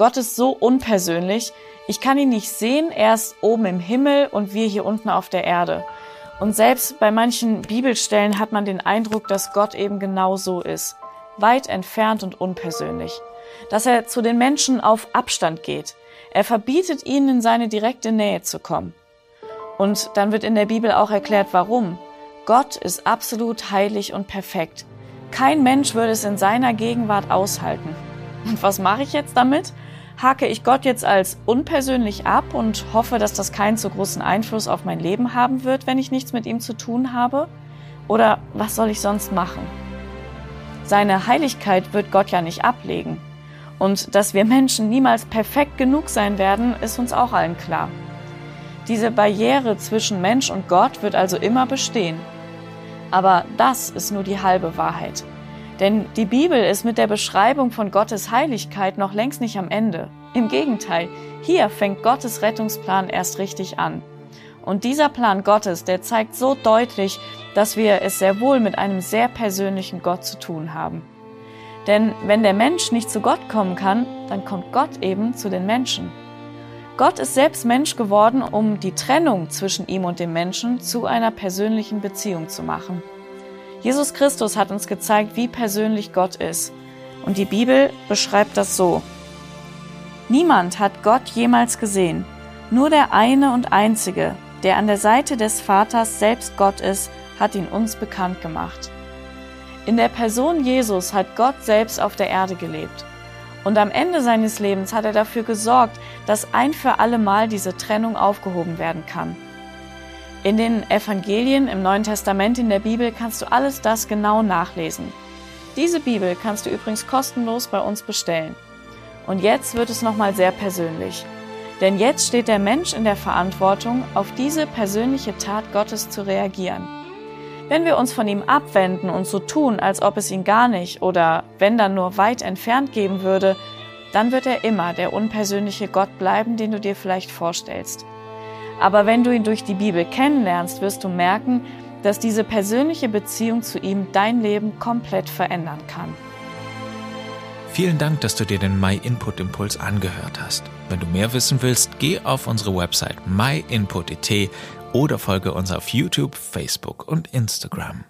Gott ist so unpersönlich. Ich kann ihn nicht sehen, er ist oben im Himmel und wir hier unten auf der Erde. Und selbst bei manchen Bibelstellen hat man den Eindruck, dass Gott eben genau so ist. Weit entfernt und unpersönlich. Dass er zu den Menschen auf Abstand geht. Er verbietet ihnen in seine direkte Nähe zu kommen. Und dann wird in der Bibel auch erklärt, warum. Gott ist absolut heilig und perfekt. Kein Mensch würde es in seiner Gegenwart aushalten. Und was mache ich jetzt damit? Hake ich Gott jetzt als unpersönlich ab und hoffe, dass das keinen so großen Einfluss auf mein Leben haben wird, wenn ich nichts mit ihm zu tun habe? Oder was soll ich sonst machen? Seine Heiligkeit wird Gott ja nicht ablegen. Und dass wir Menschen niemals perfekt genug sein werden, ist uns auch allen klar. Diese Barriere zwischen Mensch und Gott wird also immer bestehen. Aber das ist nur die halbe Wahrheit. Denn die Bibel ist mit der Beschreibung von Gottes Heiligkeit noch längst nicht am Ende. Im Gegenteil, hier fängt Gottes Rettungsplan erst richtig an. Und dieser Plan Gottes, der zeigt so deutlich, dass wir es sehr wohl mit einem sehr persönlichen Gott zu tun haben. Denn wenn der Mensch nicht zu Gott kommen kann, dann kommt Gott eben zu den Menschen. Gott ist selbst Mensch geworden, um die Trennung zwischen ihm und dem Menschen zu einer persönlichen Beziehung zu machen. Jesus Christus hat uns gezeigt, wie persönlich Gott ist. Und die Bibel beschreibt das so. Niemand hat Gott jemals gesehen, nur der eine und einzige, der an der Seite des Vaters selbst Gott ist, hat ihn uns bekannt gemacht. In der Person Jesus hat Gott selbst auf der Erde gelebt. Und am Ende seines Lebens hat er dafür gesorgt, dass ein für alle Mal diese Trennung aufgehoben werden kann. In den Evangelien im Neuen Testament in der Bibel kannst du alles das genau nachlesen. Diese Bibel kannst du übrigens kostenlos bei uns bestellen. Und jetzt wird es nochmal sehr persönlich. Denn jetzt steht der Mensch in der Verantwortung, auf diese persönliche Tat Gottes zu reagieren. Wenn wir uns von ihm abwenden und so tun, als ob es ihn gar nicht oder wenn dann nur weit entfernt geben würde, dann wird er immer der unpersönliche Gott bleiben, den du dir vielleicht vorstellst. Aber wenn du ihn durch die Bibel kennenlernst, wirst du merken, dass diese persönliche Beziehung zu ihm dein Leben komplett verändern kann. Vielen Dank, dass du dir den My Input Impuls angehört hast. Wenn du mehr wissen willst, geh auf unsere Website myinput.it oder folge uns auf YouTube, Facebook und Instagram.